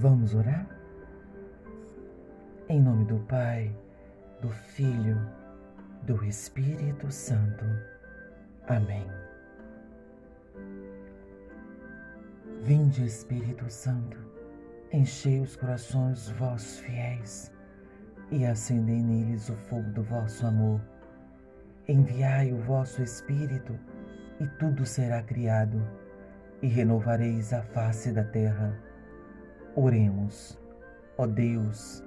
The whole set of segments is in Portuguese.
Vamos orar? Em nome do Pai, do Filho, do Espírito Santo. Amém. Vinde, Espírito Santo, enchei os corações vossos fiéis e acendei neles o fogo do vosso amor. Enviai o vosso Espírito e tudo será criado e renovareis a face da terra. Oremos, ó Deus,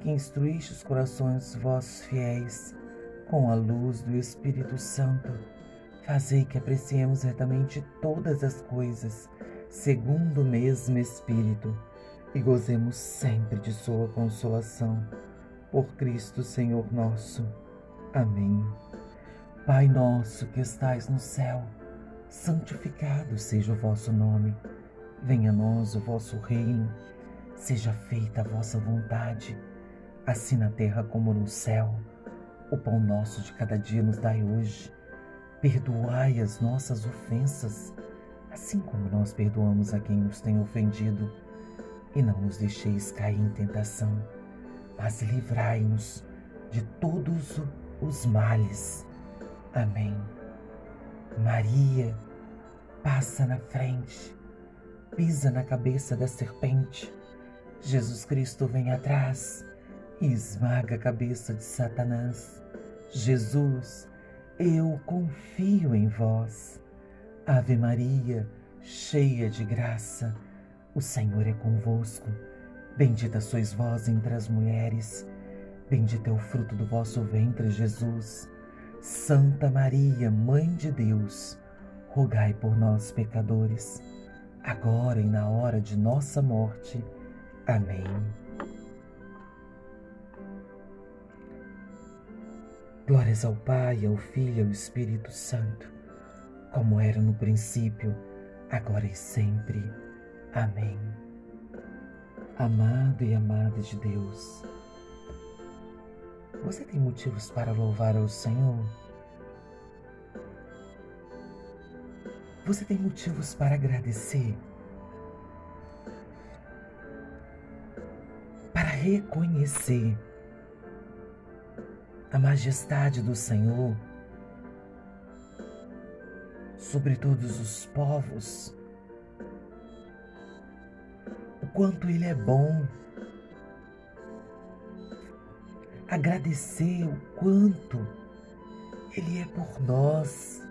que instruíste os corações vossos fiéis com a luz do Espírito Santo, fazei que apreciemos retamente todas as coisas, segundo o mesmo Espírito, e gozemos sempre de Sua consolação. Por Cristo Senhor nosso. Amém. Pai nosso que estais no céu, santificado seja o vosso nome. Venha a nós o vosso reino. Seja feita a vossa vontade, assim na terra como no céu. O pão nosso de cada dia nos dai hoje. Perdoai as nossas ofensas, assim como nós perdoamos a quem nos tem ofendido. E não nos deixeis cair em tentação, mas livrai-nos de todos os males. Amém. Maria passa na frente, pisa na cabeça da serpente. Jesus Cristo vem atrás e esmaga a cabeça de Satanás. Jesus, eu confio em vós. Ave Maria, cheia de graça, o Senhor é convosco. Bendita sois vós entre as mulheres, bendito é o fruto do vosso ventre, Jesus. Santa Maria, Mãe de Deus, rogai por nós, pecadores, agora e na hora de nossa morte. Amém. Glórias ao Pai, ao Filho e ao Espírito Santo, como era no princípio, agora e sempre. Amém. Amado e amada de Deus, você tem motivos para louvar ao Senhor? Você tem motivos para agradecer? Para reconhecer a majestade do Senhor sobre todos os povos, o quanto Ele é bom, agradecer o quanto Ele é por nós,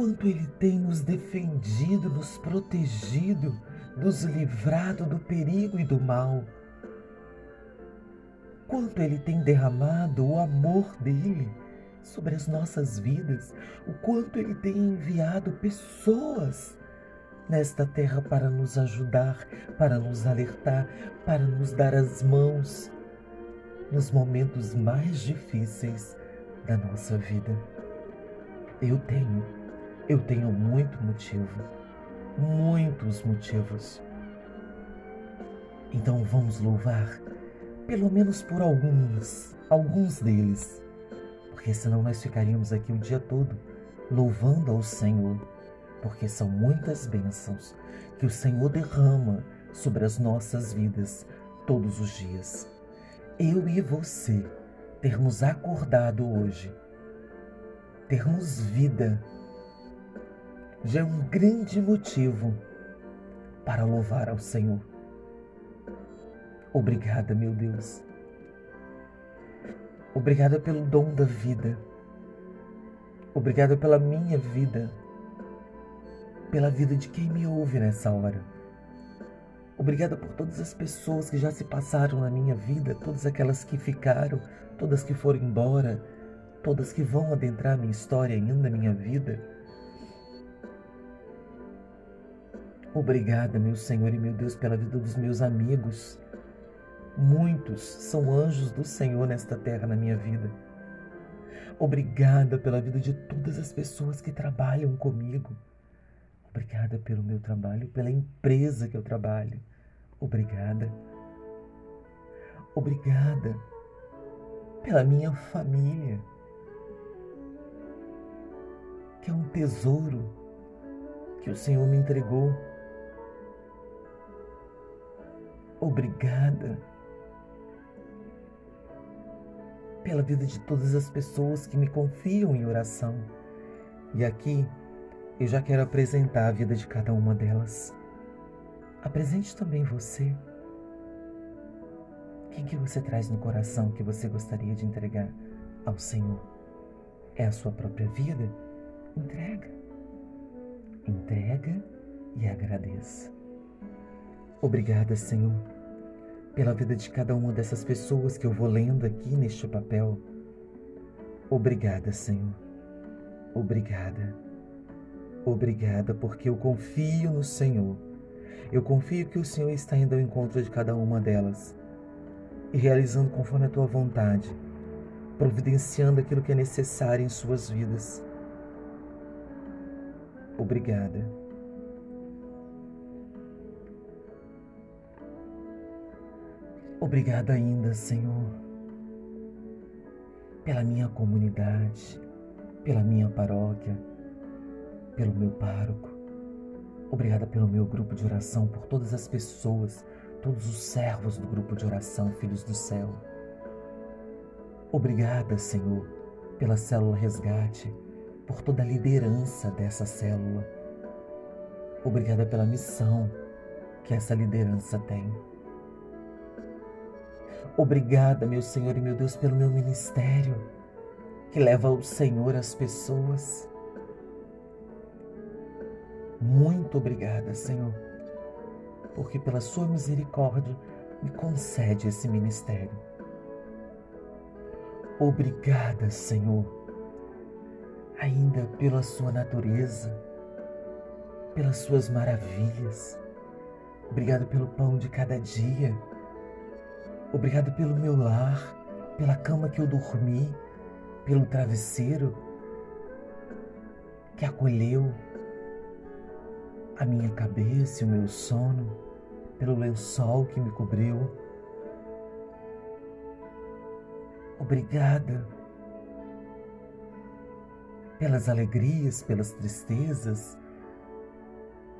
quanto Ele tem nos defendido, nos protegido, nos livrado do perigo e do mal quanto Ele tem derramado o amor dele sobre as nossas vidas, o quanto Ele tem enviado pessoas nesta terra para nos ajudar, para nos alertar, para nos dar as mãos nos momentos mais difíceis da nossa vida. Eu tenho, eu tenho muito motivo, muitos motivos. Então vamos louvar pelo menos por alguns, alguns deles, porque senão nós ficaríamos aqui o dia todo louvando ao Senhor, porque são muitas bênçãos que o Senhor derrama sobre as nossas vidas todos os dias. Eu e você termos acordado hoje, termos vida, já é um grande motivo para louvar ao Senhor. Obrigada, meu Deus. Obrigada pelo dom da vida. Obrigada pela minha vida. Pela vida de quem me ouve nessa hora. Obrigada por todas as pessoas que já se passaram na minha vida, todas aquelas que ficaram, todas que foram embora, todas que vão adentrar minha história ainda, minha vida. Obrigada, meu Senhor e meu Deus, pela vida dos meus amigos, Muitos são anjos do Senhor nesta terra na minha vida. Obrigada pela vida de todas as pessoas que trabalham comigo. Obrigada pelo meu trabalho, pela empresa que eu trabalho. Obrigada. Obrigada pela minha família, que é um tesouro que o Senhor me entregou. Obrigada pela vida de todas as pessoas que me confiam em oração. E aqui eu já quero apresentar a vida de cada uma delas. Apresente também você. Quem que você traz no coração que você gostaria de entregar ao Senhor? É a sua própria vida? Entrega. Entrega e agradeça. Obrigada, Senhor, pela vida de cada uma dessas pessoas que eu vou lendo aqui neste papel. Obrigada, Senhor. Obrigada. Obrigada porque eu confio no Senhor. Eu confio que o Senhor está indo ao encontro de cada uma delas e realizando conforme a tua vontade, providenciando aquilo que é necessário em suas vidas. Obrigada. Obrigada ainda, Senhor, pela minha comunidade, pela minha paróquia, pelo meu pároco. Obrigada pelo meu grupo de oração, por todas as pessoas, todos os servos do grupo de oração, filhos do céu. Obrigada, Senhor, pela célula resgate, por toda a liderança dessa célula. Obrigada pela missão que essa liderança tem. Obrigada, meu Senhor e meu Deus, pelo meu ministério que leva o Senhor às pessoas. Muito obrigada, Senhor, porque pela Sua misericórdia me concede esse ministério. Obrigada, Senhor, ainda pela Sua natureza, pelas Suas maravilhas. Obrigado pelo pão de cada dia Obrigado pelo meu lar, pela cama que eu dormi, pelo travesseiro que acolheu a minha cabeça e o meu sono, pelo lençol que me cobriu. Obrigada pelas alegrias, pelas tristezas,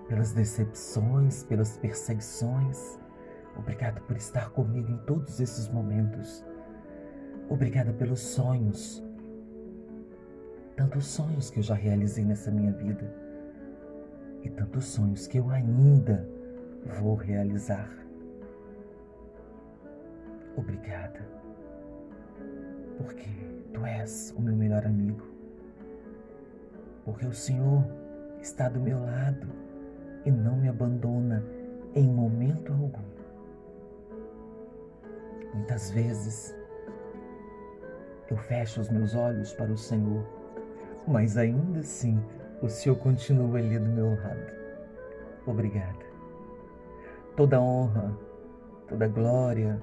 pelas decepções, pelas perseguições. Obrigada por estar comigo em todos esses momentos. Obrigada pelos sonhos. Tantos sonhos que eu já realizei nessa minha vida. E tantos sonhos que eu ainda vou realizar. Obrigada. Porque tu és o meu melhor amigo. Porque o Senhor está do meu lado e não me abandona em momento algum. Muitas vezes eu fecho os meus olhos para o Senhor, mas ainda assim o Senhor continua ali do meu lado. Obrigada. Toda honra, toda glória,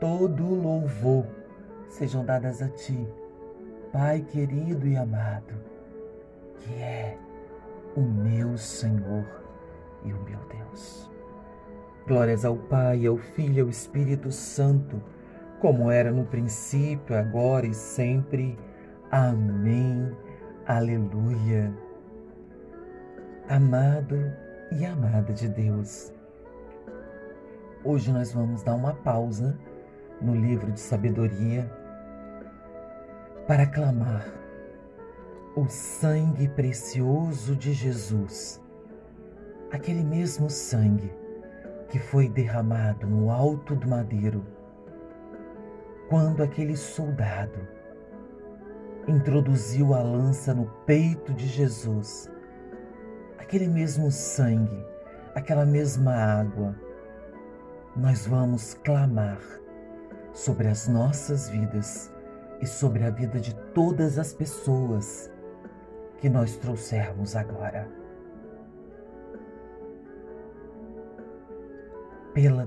todo louvor sejam dadas a Ti, Pai querido e amado, que é o meu Senhor e o meu Deus. Glórias ao Pai, ao Filho e ao Espírito Santo, como era no princípio, agora e sempre. Amém. Aleluia. Amado e amada de Deus, hoje nós vamos dar uma pausa no livro de sabedoria para clamar o sangue precioso de Jesus, aquele mesmo sangue que foi derramado no alto do madeiro, quando aquele soldado introduziu a lança no peito de Jesus, aquele mesmo sangue, aquela mesma água, nós vamos clamar sobre as nossas vidas e sobre a vida de todas as pessoas que nós trouxermos agora. Pela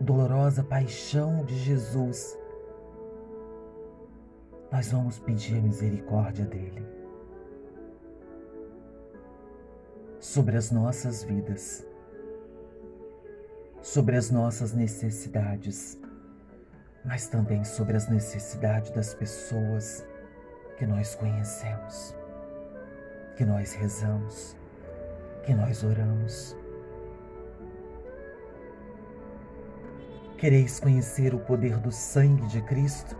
dolorosa paixão de Jesus, nós vamos pedir a misericórdia dele sobre as nossas vidas, sobre as nossas necessidades, mas também sobre as necessidades das pessoas que nós conhecemos, que nós rezamos, que nós oramos Quereis conhecer o poder do sangue de Cristo?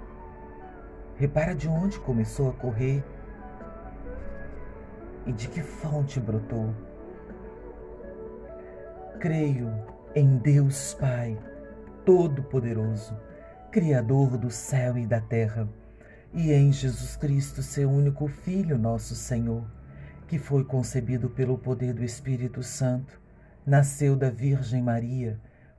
Repara de onde começou a correr e de que fonte brotou. Creio em Deus Pai, Todo-Poderoso, Criador do céu e da terra, e em Jesus Cristo, seu único Filho, nosso Senhor, que foi concebido pelo poder do Espírito Santo, nasceu da Virgem Maria,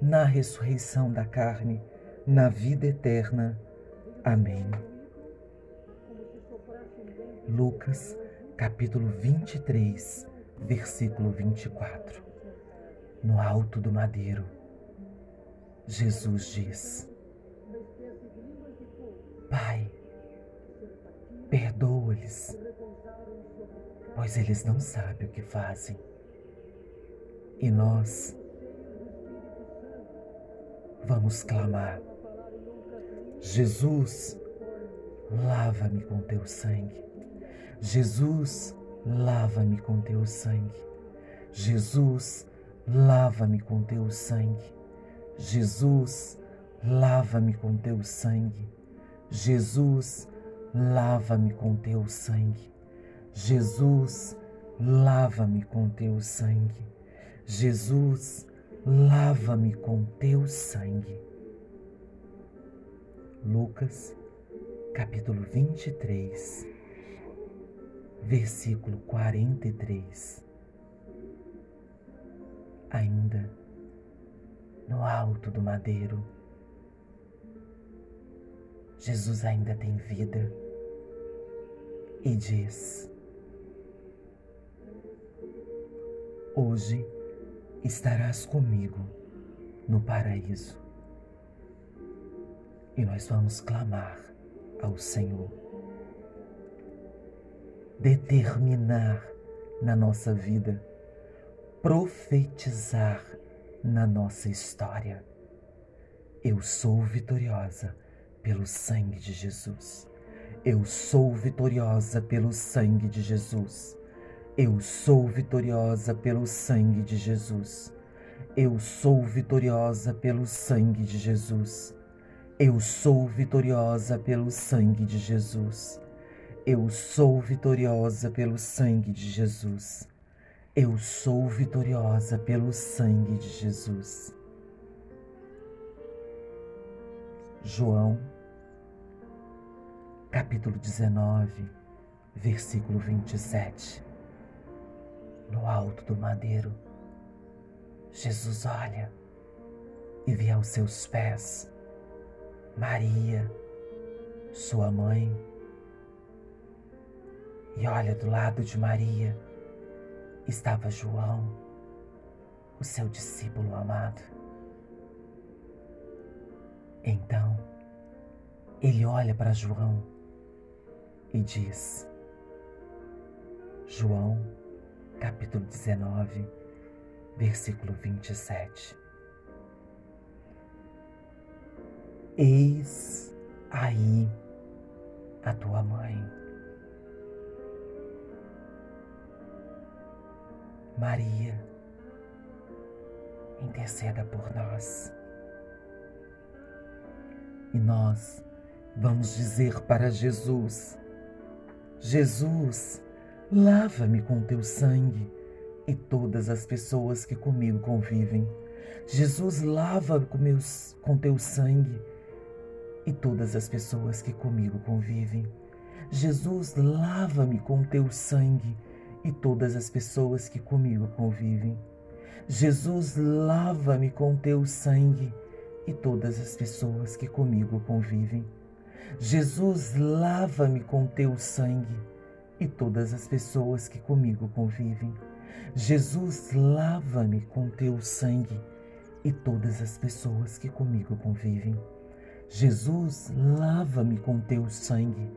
na ressurreição da carne, na vida eterna. Amém. Lucas, capítulo 23, versículo 24. No alto do madeiro, Jesus diz: Pai, perdoa-lhes, pois eles não sabem o que fazem. E nós vamos clamar: Jesus, lava-me com teu sangue. Jesus, lava-me com teu sangue. Jesus, lava-me com teu sangue. Jesus, lava-me com teu sangue. Jesus, lava-me com teu sangue. Jesus, lava-me com teu sangue. Jesus, lava-me com teu sangue. Lucas, capítulo 23 versículo 43. Ainda no alto do madeiro, Jesus ainda tem vida e diz: Hoje estarás comigo no paraíso. E nós vamos clamar ao Senhor determinar na nossa vida, profetizar na nossa história. Eu sou vitoriosa pelo sangue de Jesus. Eu sou vitoriosa pelo sangue de Jesus. Eu sou vitoriosa pelo sangue de Jesus. Eu sou vitoriosa pelo sangue de Jesus. Eu sou vitoriosa pelo sangue de Jesus. Eu sou vitoriosa pelo sangue de Jesus. Eu sou vitoriosa pelo sangue de Jesus. João, capítulo 19, versículo 27. Alto do madeiro, Jesus olha e vê aos seus pés Maria, sua mãe e olha do lado de Maria estava João, o seu discípulo amado. Então, ele olha para João e diz: João, capítulo 19, versículo 27. Eis aí a tua mãe. Maria, interceda por nós. E nós vamos dizer para Jesus: Jesus, lava-me com teu sangue e todas as pessoas que comigo convivem. Jesus, lava-me com, com teu sangue e todas as pessoas que comigo convivem. Jesus, lava-me com teu sangue e todas as pessoas que comigo convivem. Jesus, lava-me com teu sangue e todas as pessoas que comigo convivem. Jesus, lava-me com teu sangue e todas as pessoas que comigo convivem. Jesus, lava-me com teu sangue e todas as pessoas que comigo convivem. Jesus, lava-me com teu sangue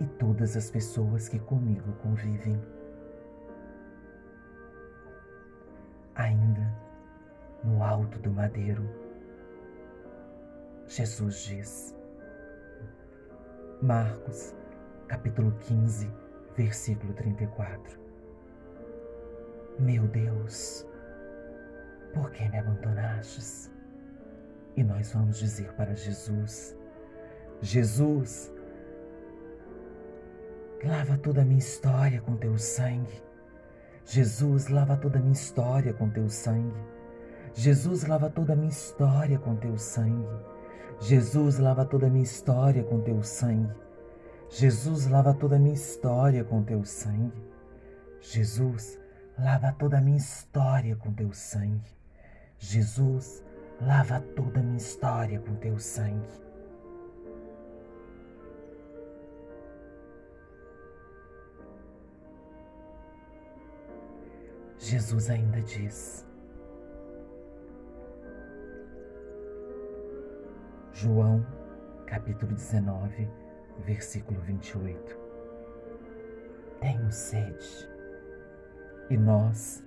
e todas as pessoas que comigo convivem. Ainda no alto do madeiro, Jesus diz, Marcos, capítulo 15, versículo 34. Meu Deus, por que me abandonastes? E nós vamos dizer para Jesus: Jesus, lava toda a minha história com teu sangue. Jesus, lava toda a minha história com teu sangue. Jesus, lava toda a minha história com teu sangue. Jesus, lava toda a minha história com teu sangue. Jesus, lava toda a minha história com teu sangue. Jesus, lava toda a minha história com teu sangue. Jesus, lava toda a minha história com teu sangue. Jesus ainda diz: João, capítulo 19, versículo 28. Tenho sede. E nós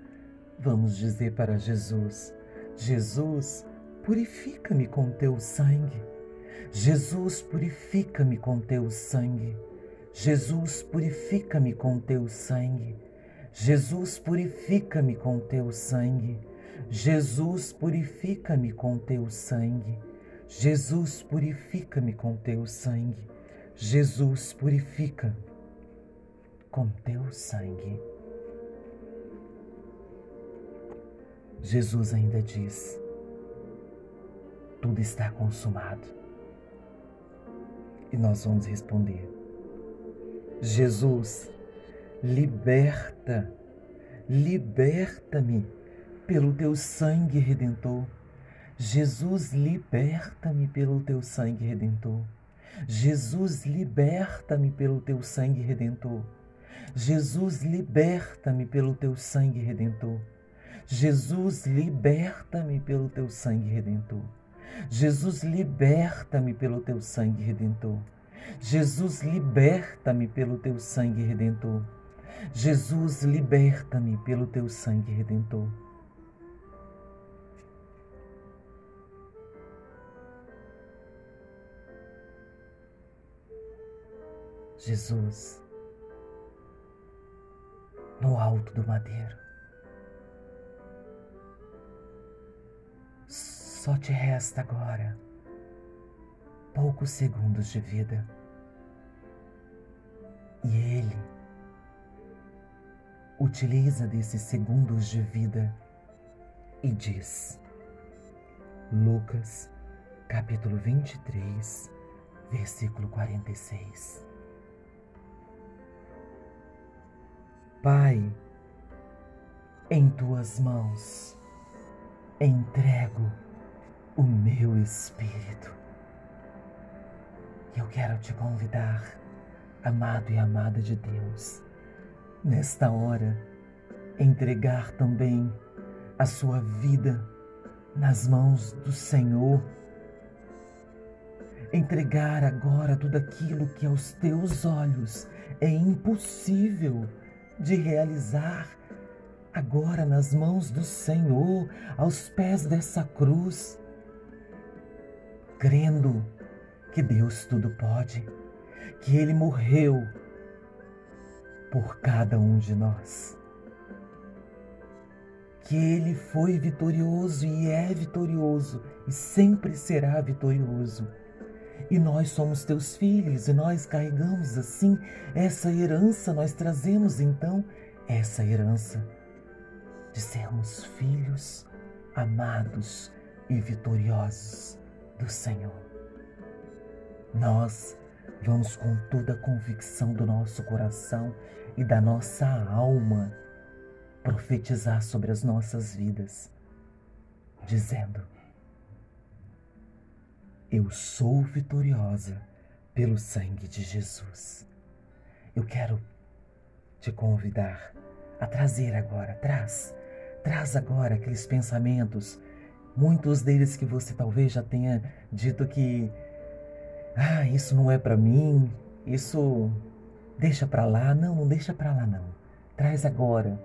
vamos dizer para Jesus: Jesus, purifica-me com teu sangue. Jesus, purifica-me com teu sangue. Jesus, purifica-me com teu sangue. Jesus, purifica-me com teu sangue. Jesus, purifica-me com teu sangue. Jesus, purifica-me com teu sangue. Jesus, purifica com teu sangue. Jesus ainda diz: tudo está consumado. E nós vamos responder: Jesus, liberta, liberta-me pelo teu sangue redentor. Jesus, liberta-me pelo teu sangue redentor. Jesus, liberta-me pelo teu sangue redentor. Jesus, liberta-me pelo teu sangue redentor. Jesus, liberta-me pelo teu sangue redentor. Jesus, liberta-me pelo teu sangue redentor. Jesus, liberta-me pelo teu sangue redentor. Jesus, liberta-me pelo teu sangue redentor. Jesus, no alto do madeiro, Só te resta agora poucos segundos de vida. E Ele utiliza desses segundos de vida e diz, Lucas, capítulo 23, versículo 46. Pai, em tuas mãos entrego o meu espírito. Eu quero te convidar, amado e amada de Deus, nesta hora, entregar também a sua vida nas mãos do Senhor. Entregar agora tudo aquilo que aos teus olhos é impossível de realizar, agora nas mãos do Senhor, aos pés dessa cruz crendo que Deus tudo pode, que Ele morreu por cada um de nós, que Ele foi vitorioso e é vitorioso e sempre será vitorioso. E nós somos teus filhos e nós carregamos assim essa herança, nós trazemos então essa herança de sermos filhos amados e vitoriosos do Senhor. Nós vamos com toda a convicção do nosso coração e da nossa alma profetizar sobre as nossas vidas, dizendo: Eu sou vitoriosa pelo sangue de Jesus. Eu quero te convidar a trazer agora, traz, traz agora aqueles pensamentos Muitos deles que você talvez já tenha dito que Ah, isso não é para mim, isso deixa para lá. Não, não deixa para lá não. Traz agora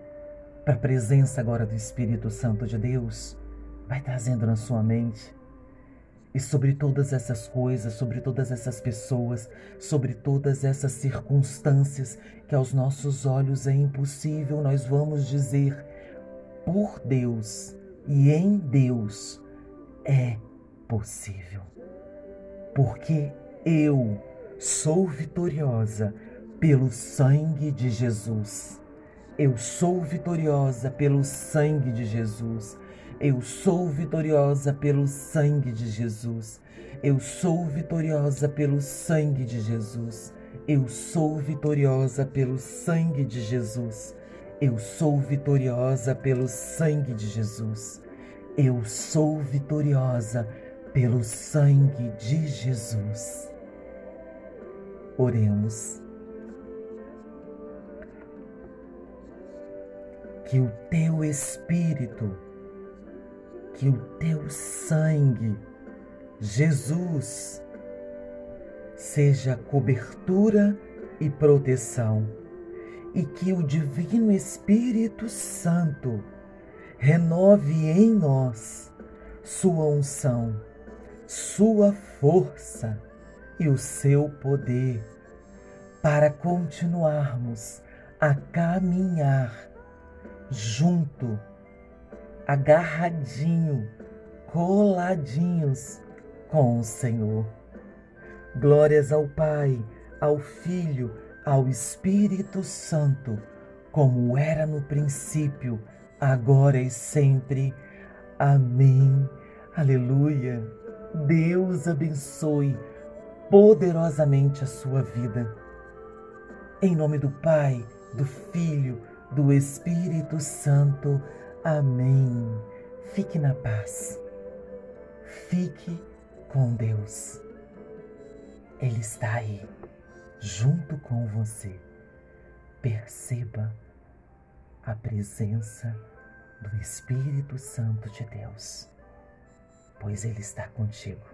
para a presença agora do Espírito Santo de Deus. Vai trazendo na sua mente. E sobre todas essas coisas, sobre todas essas pessoas, sobre todas essas circunstâncias que aos nossos olhos é impossível, nós vamos dizer: por Deus e em Deus é possível. Porque eu sou vitoriosa pelo sangue de Jesus. Eu sou vitoriosa pelo sangue de Jesus. Eu sou vitoriosa pelo sangue de Jesus. Eu sou vitoriosa pelo sangue de Jesus. Eu sou vitoriosa pelo sangue de Jesus. Eu sou vitoriosa pelo sangue de Jesus. Eu sou vitoriosa pelo sangue de Jesus. Oremos. Que o teu Espírito, que o teu sangue, Jesus, seja cobertura e proteção, e que o Divino Espírito Santo renove em nós sua unção sua força e o seu poder para continuarmos a caminhar junto, agarradinho, coladinhos com o Senhor. Glórias ao Pai, ao Filho, ao Espírito Santo, como era no princípio, agora e sempre. Amém. Aleluia. Deus abençoe poderosamente a sua vida. Em nome do Pai, do Filho, do Espírito Santo. Amém. Fique na paz. Fique com Deus. Ele está aí, junto com você. Perceba a presença do Espírito Santo de Deus pois Ele está contigo.